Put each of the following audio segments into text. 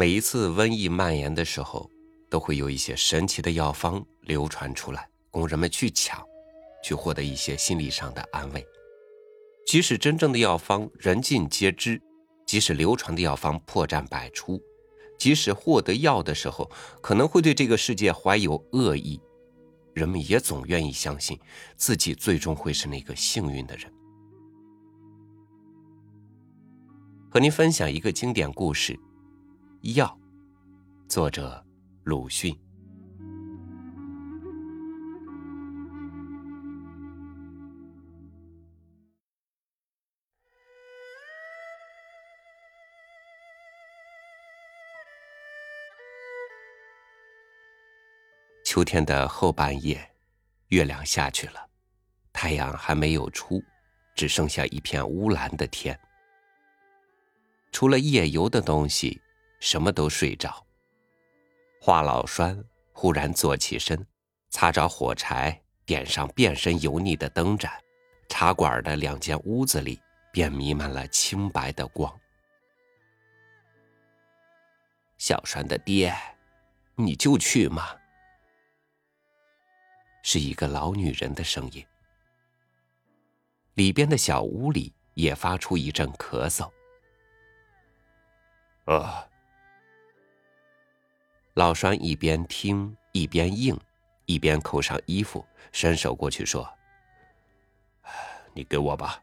每一次瘟疫蔓延的时候，都会有一些神奇的药方流传出来，供人们去抢，去获得一些心理上的安慰。即使真正的药方人尽皆知，即使流传的药方破绽百出，即使获得药的时候可能会对这个世界怀有恶意，人们也总愿意相信自己最终会是那个幸运的人。和您分享一个经典故事。药，作者鲁迅。秋天的后半夜，月亮下去了，太阳还没有出，只剩下一片乌蓝的天。除了夜游的东西。什么都睡着。华老栓忽然坐起身，擦着火柴，点上遍身油腻的灯盏，茶馆的两间屋子里便弥漫了清白的光。小栓的爹，你就去吗？是一个老女人的声音。里边的小屋里也发出一阵咳嗽。啊。老栓一边听一边应，一边扣上衣服，伸手过去说：“你给我吧。”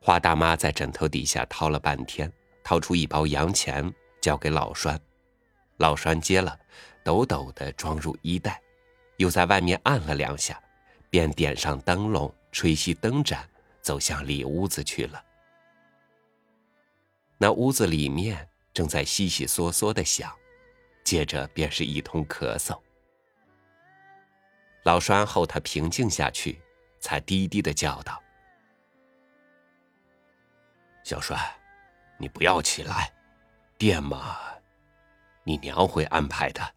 花大妈在枕头底下掏了半天，掏出一包洋钱交给老栓，老栓接了，抖抖的装入衣袋，又在外面按了两下，便点上灯笼，吹熄灯盏，走向里屋子去了。那屋子里面。正在悉悉嗦嗦的响，接着便是一通咳嗽。老栓后他平静下去，才低低的叫道：“小栓，你不要起来，店嘛，你娘会安排的。”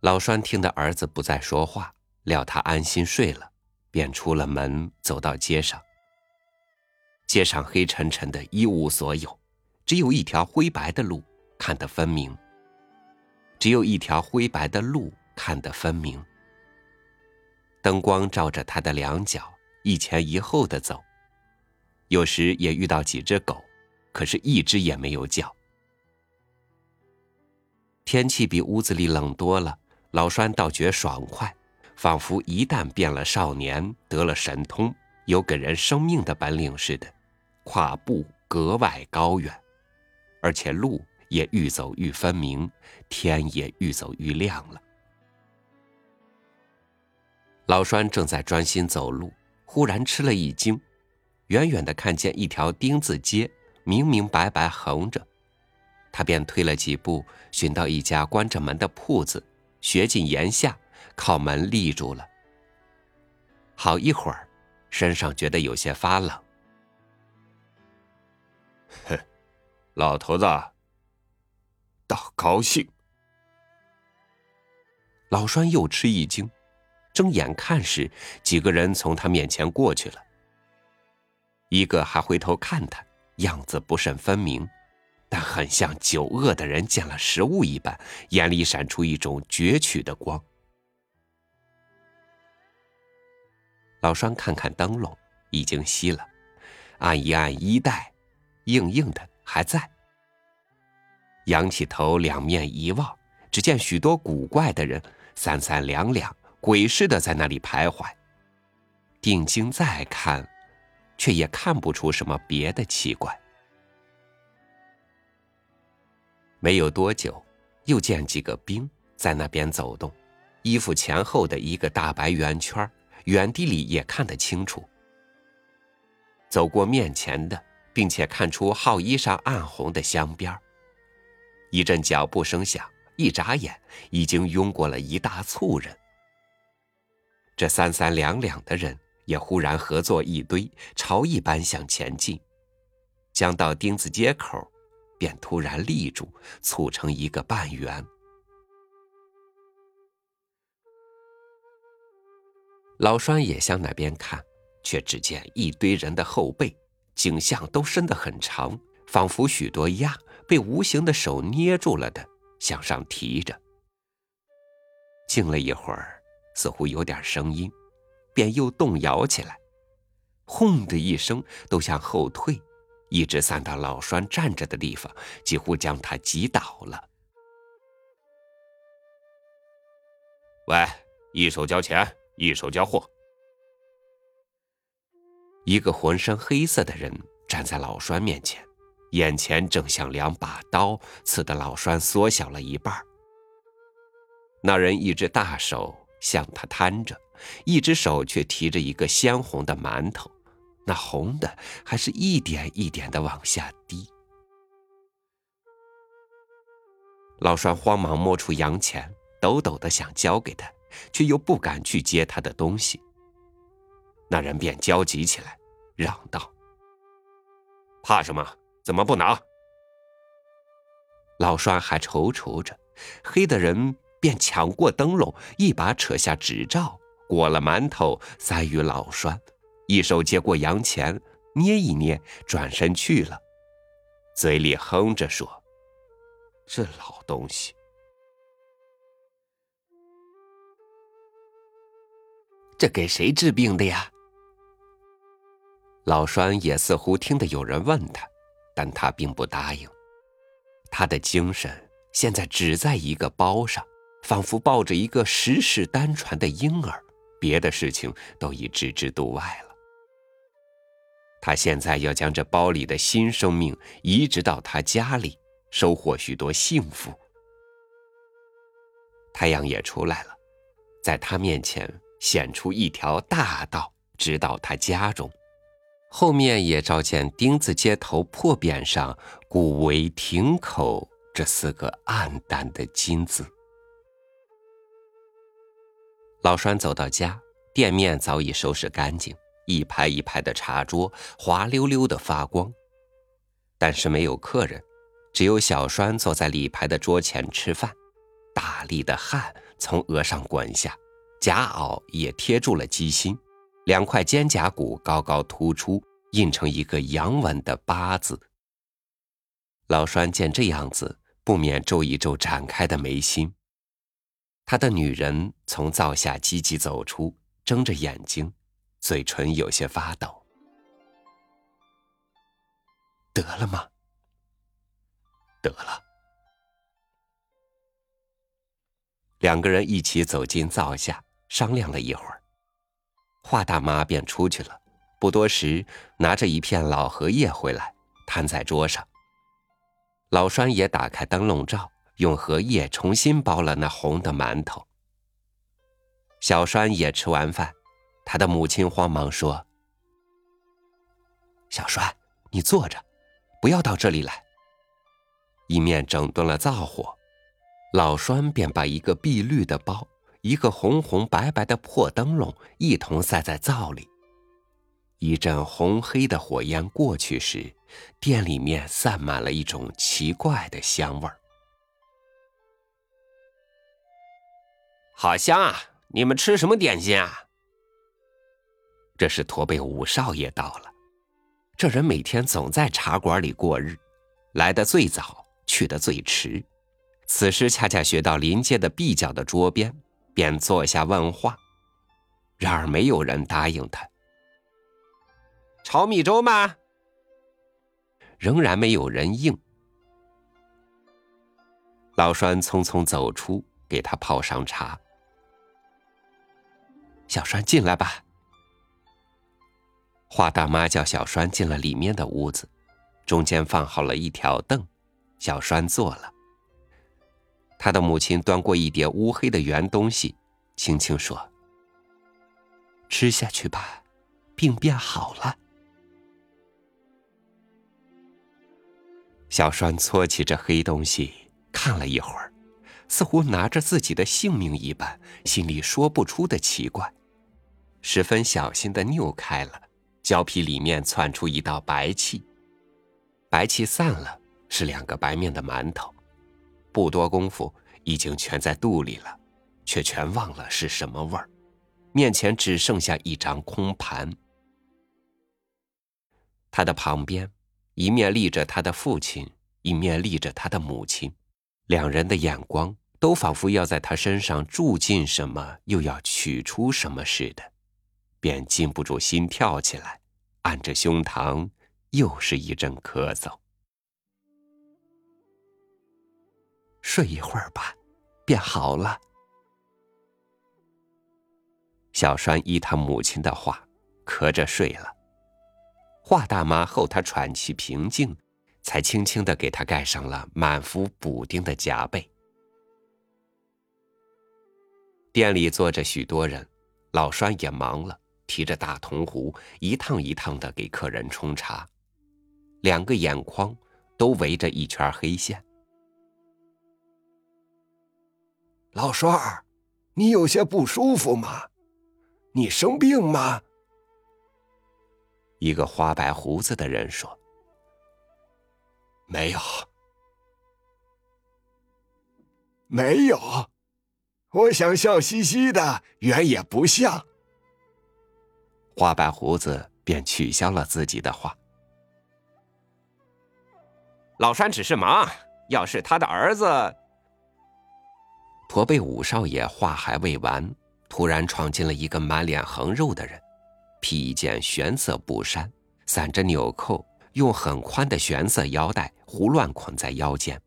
老栓听得儿子不再说话，料他安心睡了，便出了门，走到街上。街上黑沉沉的，一无所有，只有一条灰白的路，看得分明。只有一条灰白的路，看得分明。灯光照着他的两脚，一前一后的走。有时也遇到几只狗，可是一只也没有叫。天气比屋子里冷多了，老栓倒觉爽快，仿佛一旦变了少年，得了神通，有给人生命的本领似的。跨步格外高远，而且路也愈走愈分明，天也愈走愈亮了。老栓正在专心走路，忽然吃了一惊，远远的看见一条丁字街，明明白白横着，他便退了几步，寻到一家关着门的铺子，学进檐下，靠门立住了。好一会儿，身上觉得有些发冷。哼，老头子，倒高兴。老栓又吃一惊，睁眼看时，几个人从他面前过去了。一个还回头看他，样子不甚分明，但很像久饿的人见了食物一般，眼里闪出一种攫取的光。老栓看看灯笼，已经熄了，按一按衣带。硬硬的还在，仰起头两面一望，只见许多古怪的人三三两两鬼似的在那里徘徊。定睛再看，却也看不出什么别的奇怪。没有多久，又见几个兵在那边走动，衣服前后的一个大白圆圈，远地里也看得清楚。走过面前的。并且看出号衣上暗红的镶边一阵脚步声响，一眨眼，已经拥过了一大簇人。这三三两两的人也忽然合作一堆，朝一般向前进，将到丁字街口，便突然立住，促成一个半圆。老栓也向那边看，却只见一堆人的后背。颈项都伸得很长，仿佛许多压被无形的手捏住了的，向上提着。静了一会儿，似乎有点声音，便又动摇起来，轰的一声，都向后退，一直散到老栓站着的地方，几乎将他挤倒了。喂，一手交钱，一手交货。一个浑身黑色的人站在老栓面前，眼前正像两把刀，刺得老栓缩小了一半。那人一只大手向他摊着，一只手却提着一个鲜红的馒头，那红的还是一点一点的往下滴。老栓慌忙摸出洋钱，抖抖的想交给他，却又不敢去接他的东西。那人便焦急起来，嚷道：“怕什么？怎么不拿？”老栓还踌躇着，黑的人。便抢过灯笼，一把扯下纸罩，裹了馒头塞于老栓，一手接过洋钱，捏一捏，转身去了，嘴里哼着说：“这老东西，这给谁治病的呀？”老栓也似乎听得有人问他，但他并不答应。他的精神现在只在一个包上。仿佛抱着一个十世单传的婴儿，别的事情都已置之度外了。他现在要将这包里的新生命移植到他家里，收获许多幸福。太阳也出来了，在他面前显出一条大道，直到他家中。后面也照见丁字街头破匾上“古为亭口”这四个暗淡的金字。老栓走到家，店面早已收拾干净，一排一排的茶桌滑溜溜的发光。但是没有客人，只有小栓坐在里排的桌前吃饭，大粒的汗从额上滚下，夹袄也贴住了鸡心，两块肩胛骨高高突出，印成一个阳文的八字。老栓见这样子，不免皱一皱展开的眉心。他的女人从灶下急急走出，睁着眼睛，嘴唇有些发抖。得了吗？得了。两个人一起走进灶下，商量了一会儿，华大妈便出去了。不多时，拿着一片老荷叶回来，摊在桌上。老栓也打开灯笼罩。用荷叶重新包了那红的馒头。小栓也吃完饭，他的母亲慌忙说：“小栓，你坐着，不要到这里来。”一面整顿了灶火，老栓便把一个碧绿的包、一个红红白白的破灯笼一同塞在灶里。一阵红黑的火焰过去时，店里面散满了一种奇怪的香味儿。好香啊！你们吃什么点心啊？这是驼背五少爷到了。这人每天总在茶馆里过日，来的最早，去的最迟。此时恰恰学到临街的壁角的桌边，便坐下问话。然而没有人答应他。炒米粥吗？仍然没有人应。老栓匆匆走出，给他泡上茶。小栓进来吧。华大妈叫小栓进了里面的屋子，中间放好了一条凳，小栓坐了。他的母亲端过一碟乌黑的圆东西，轻轻说：“吃下去吧，病变好了。”小栓搓起这黑东西，看了一会儿。似乎拿着自己的性命一般，心里说不出的奇怪，十分小心的扭开了，胶皮里面窜出一道白气，白气散了，是两个白面的馒头，不多功夫已经全在肚里了，却全忘了是什么味儿，面前只剩下一张空盘。他的旁边，一面立着他的父亲，一面立着他的母亲，两人的眼光都仿佛要在他身上注进什么，又要取出什么似的，便禁不住心跳起来，按着胸膛，又是一阵咳嗽。睡一会儿吧，便好了。小栓依他母亲的话，咳着睡了。华大妈后他喘气平静，才轻轻的给他盖上了满服补丁的夹被。店里坐着许多人，老栓也忙了，提着大铜壶，一趟一趟的给客人冲茶，两个眼眶都围着一圈黑线。老栓儿，你有些不舒服吗？你生病吗？一个花白胡子的人说：“没有，没有，我想笑嘻嘻的，原也不像。”花白胡子便取消了自己的话。老栓只是忙，要是他的儿子……驼背五少爷话还未完，突然闯进了一个满脸横肉的人，披一件玄色布衫，散着纽扣，用很宽的玄色腰带胡乱捆在腰间。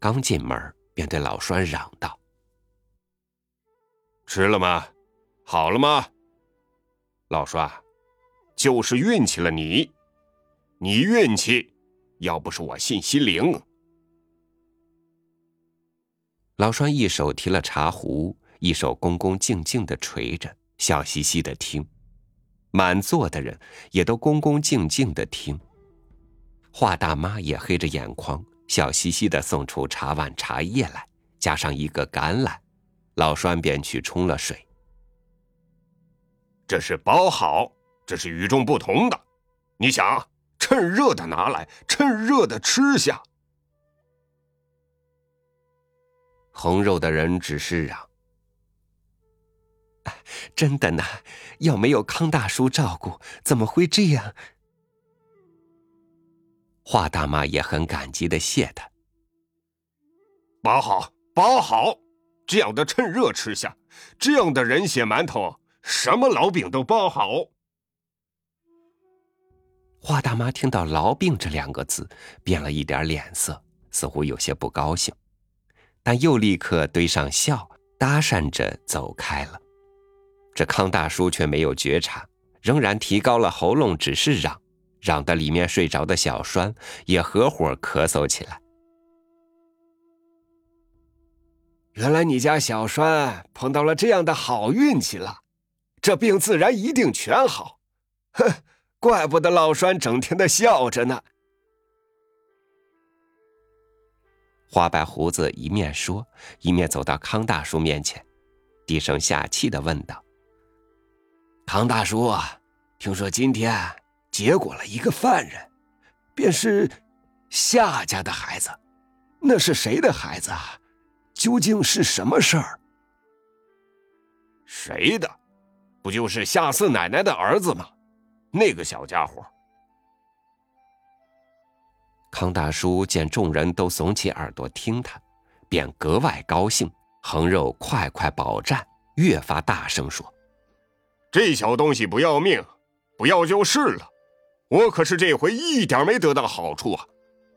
刚进门，便对老栓嚷道：“吃了吗？好了吗？老栓，就是运气了你，你运气，要不是我信心灵。”老栓一手提了茶壶，一手恭恭敬敬的垂着，笑嘻嘻的听。满座的人也都恭恭敬敬的听。华大妈也黑着眼眶，笑嘻嘻的送出茶碗茶叶来，加上一个橄榄。老栓便去冲了水。这是包好，这是与众不同的。你想，趁热的拿来，趁热的吃下。红肉的人只是嚷：“真的呢，要没有康大叔照顾，怎么会这样？”华大妈也很感激的谢他：“包好，包好，这样的趁热吃下，这样的人血馒头，什么痨病都包好。”华大妈听到“痨病”这两个字，变了一点脸色，似乎有些不高兴。但又立刻堆上笑，搭讪着走开了。这康大叔却没有觉察，仍然提高了喉咙，只是嚷，嚷得里面睡着的小栓也合伙咳嗽起来。原来你家小栓碰到了这样的好运气了，这病自然一定全好。哼，怪不得老栓整天的笑着呢。花白胡子一面说，一面走到康大叔面前，低声下气的问道：“康大叔，听说今天结果了一个犯人，便是夏家的孩子，那是谁的孩子啊？究竟是什么事儿？谁的？不就是夏四奶奶的儿子吗？那个小家伙。”康大叔见众人都耸起耳朵听他，便格外高兴，横肉快快饱蘸，越发大声说：“这小东西不要命，不要就是了。我可是这回一点没得到好处啊，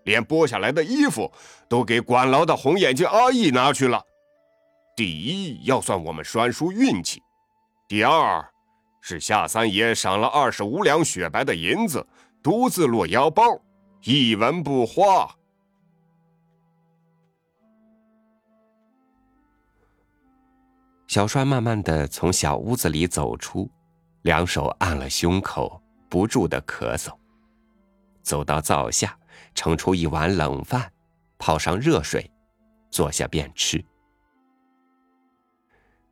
连剥下来的衣服都给管牢的红眼睛阿义拿去了。第一要算我们栓叔运气，第二是夏三爷赏了二十五两雪白的银子，独自落腰包。”一文不花。小栓慢慢的从小屋子里走出，两手按了胸口，不住的咳嗽。走到灶下，盛出一碗冷饭，泡上热水，坐下便吃。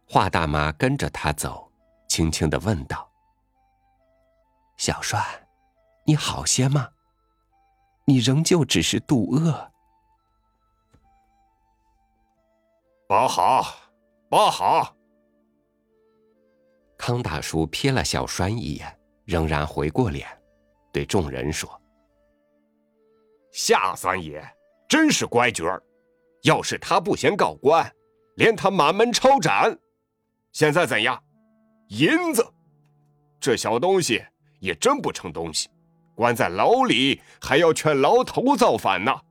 华大妈跟着他走，轻轻的问道：“小栓，你好些吗？”你仍旧只是肚饿。包好，包好。康大叔瞥了小栓一眼，仍然回过脸，对众人说：“夏三爷真是乖角儿，要是他不嫌告官，连他满门抄斩。现在怎样？银子，这小东西也真不成东西，关在牢里还要劝牢头造反呢。”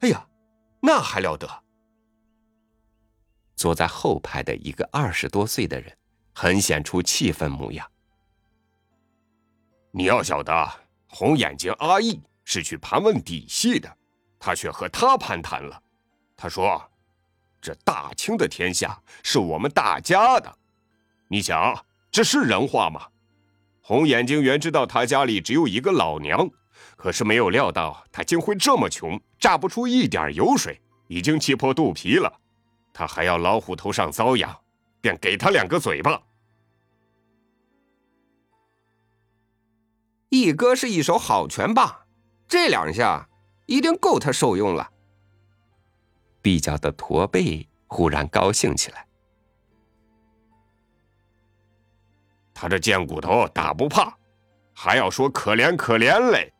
哎呀，那还了得！坐在后排的一个二十多岁的人，很显出气愤模样。你要晓得，红眼睛阿义是去盘问底细的，他却和他攀谈了。他说：“这大清的天下是我们大家的。”你想，这是人话吗？红眼睛原知道他家里只有一个老娘，可是没有料到他竟会这么穷，榨不出一点油水，已经气破肚皮了。他还要老虎头上遭殃，便给他两个嘴巴。一哥是一手好拳棒，这两下一定够他受用了。比较的驼背忽然高兴起来，他这贱骨头打不怕，还要说可怜可怜嘞。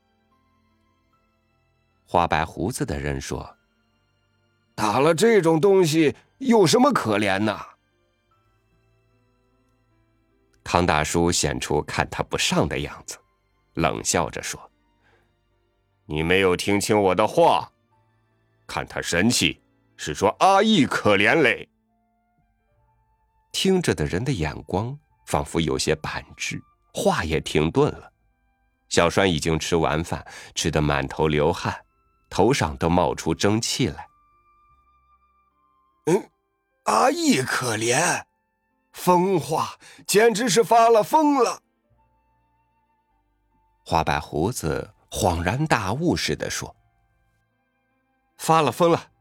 花白胡子的人说。打了这种东西有什么可怜呢？康大叔显出看他不上的样子，冷笑着说：“你没有听清我的话，看他神气，是说阿义可怜嘞。”听着的人的眼光仿佛有些板滞，话也停顿了。小栓已经吃完饭，吃得满头流汗，头上都冒出蒸汽来。嗯，阿义可怜，疯话简直是发了疯了。花白胡子恍然大悟似的说：“发了疯了。”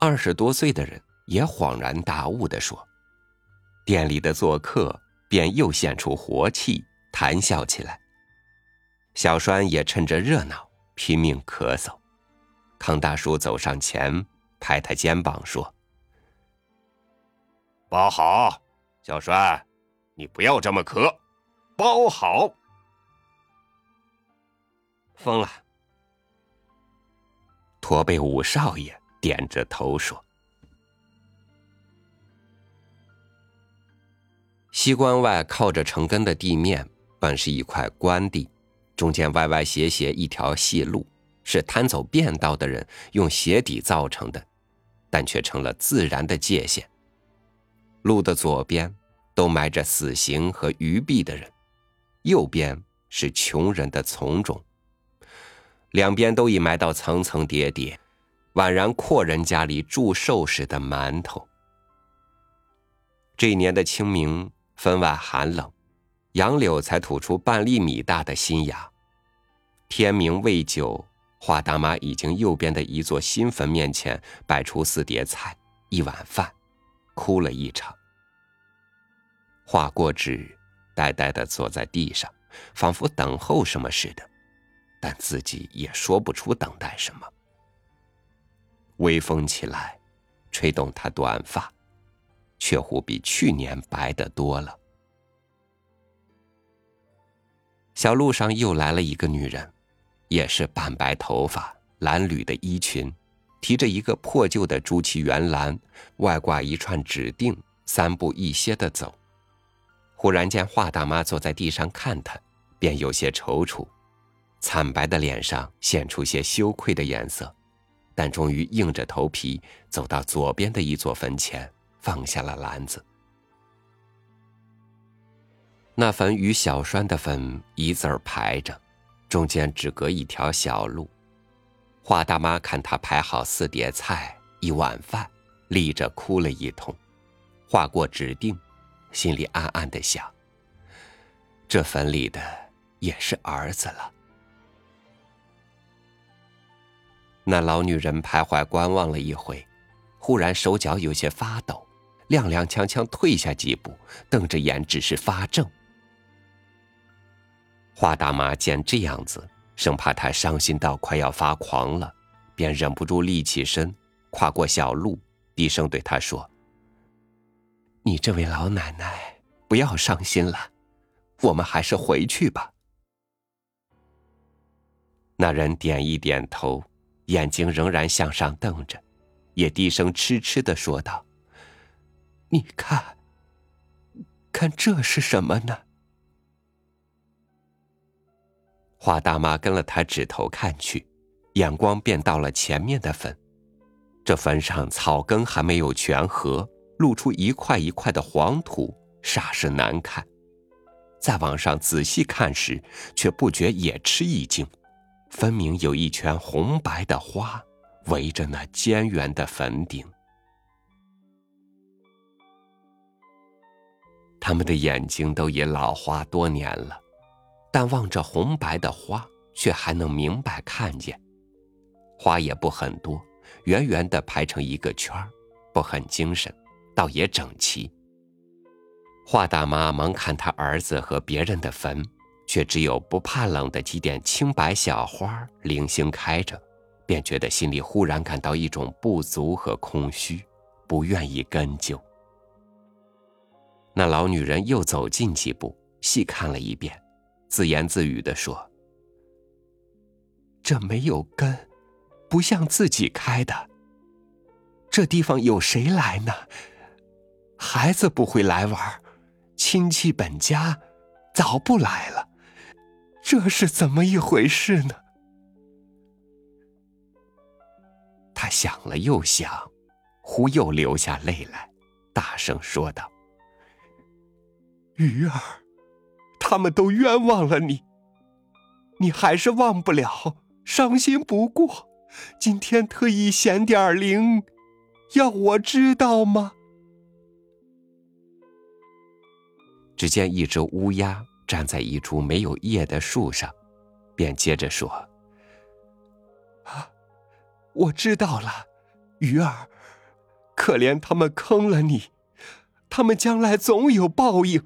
二十多岁的人也恍然大悟的说：“店里的做客便又现出活气，谈笑起来。”小栓也趁着热闹拼命咳嗽。康大叔走上前。拍他肩膀说：“包好，小栓，你不要这么咳，包好。”疯了。驼背五少爷点着头说：“西关外靠着城根的地面本是一块官地，中间歪歪斜斜一条细路。”是贪走便道的人用鞋底造成的，但却成了自然的界限。路的左边都埋着死刑和鱼币的人，右边是穷人的从种。两边都已埋到层层叠叠，宛然阔人家里祝寿时的馒头。这一年的清明分外寒冷，杨柳才吐出半粒米大的新芽。天明未久。华大妈已经右边的一座新坟面前摆出四碟菜、一碗饭，哭了一场。画过纸，呆呆的坐在地上，仿佛等候什么似的，但自己也说不出等待什么。微风起来，吹动她短发，却乎比去年白得多了。小路上又来了一个女人。也是半白头发、蓝缕的衣裙，提着一个破旧的朱漆圆篮，外挂一串指定，三步一歇的走。忽然见华大妈坐在地上看他，便有些踌躇，惨白的脸上现出些羞愧的颜色，但终于硬着头皮走到左边的一座坟前，放下了篮子。那坟与小栓的坟一字儿排着。中间只隔一条小路，华大妈看他排好四碟菜一碗饭，立着哭了一通，画过指定，心里暗暗的想：这坟里的也是儿子了。那老女人徘徊观望了一回，忽然手脚有些发抖，踉踉跄跄退下几步，瞪着眼只是发怔。花大妈见这样子，生怕他伤心到快要发狂了，便忍不住立起身，跨过小路，低声对他说：“你这位老奶奶，不要伤心了，我们还是回去吧。那人点一点头，眼睛仍然向上瞪着，也低声痴痴的说道：“你看，看这是什么呢？”华大妈跟了他指头看去，眼光便到了前面的坟。这坟上草根还没有全合，露出一块一块的黄土，煞是难看。再往上仔细看时，却不觉也吃一惊，分明有一圈红白的花围着那尖圆的坟顶。他们的眼睛都已老花多年了。但望着红白的花，却还能明白看见。花也不很多，圆圆的排成一个圈不很精神，倒也整齐。华大妈忙看他儿子和别人的坟，却只有不怕冷的几点青白小花零星开着，便觉得心里忽然感到一种不足和空虚，不愿意跟就。那老女人又走近几步，细看了一遍。自言自语的说：“这没有根，不像自己开的。这地方有谁来呢？孩子不会来玩，亲戚本家早不来了。这是怎么一回事呢？”他想了又想，忽又流下泪来，大声说道：“鱼儿。”他们都冤枉了你，你还是忘不了，伤心不过。今天特意显点灵，要我知道吗？只见一只乌鸦站在一株没有叶的树上，便接着说：“啊，我知道了，鱼儿，可怜他们坑了你，他们将来总有报应。”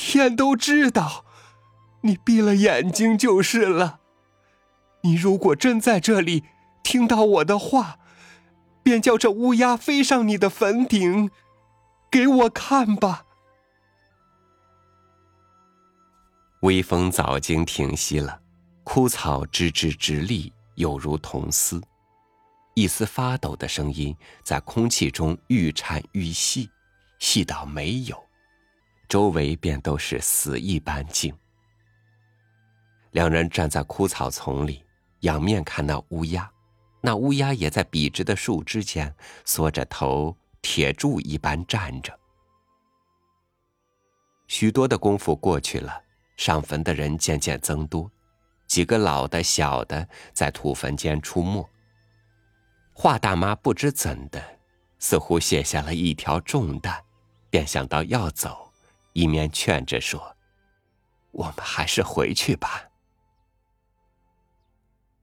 天都知道，你闭了眼睛就是了。你如果真在这里听到我的话，便叫这乌鸦飞上你的坟顶，给我看吧。微风早经停息了，枯草枝枝直立，有如铜丝，一丝发抖的声音在空气中愈颤愈细，细到没有。周围便都是死一般静。两人站在枯草丛里，仰面看那乌鸦，那乌鸦也在笔直的树枝间缩着头，铁柱一般站着。许多的功夫过去了，上坟的人渐渐增多，几个老的、小的在土坟间出没。华大妈不知怎的，似乎卸下了一条重担，便想到要走。一面劝着说：“我们还是回去吧。”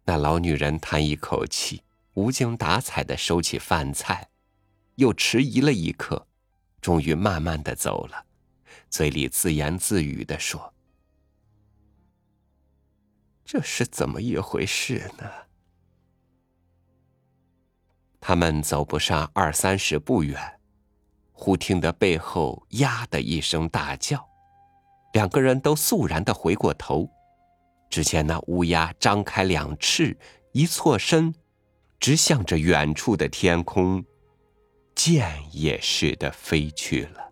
那老女人叹一口气，无精打采的收起饭菜，又迟疑了一刻，终于慢慢的走了，嘴里自言自语的说：“这是怎么一回事呢？”他们走不上二三十步远。忽听得背后“呀”的一声大叫，两个人都肃然的回过头，只见那乌鸦张开两翅，一错身，直向着远处的天空，箭也似的飞去了。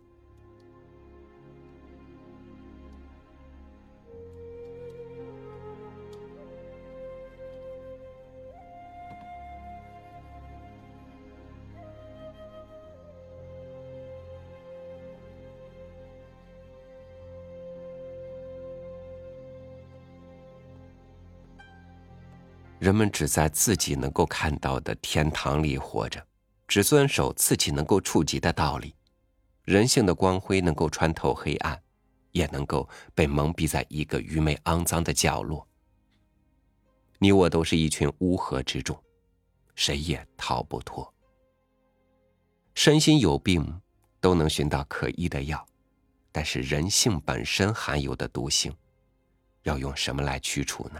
人们只在自己能够看到的天堂里活着，只遵守自己能够触及的道理。人性的光辉能够穿透黑暗，也能够被蒙蔽在一个愚昧肮脏的角落。你我都是一群乌合之众，谁也逃不脱。身心有病，都能寻到可医的药，但是人性本身含有的毒性，要用什么来驱除呢？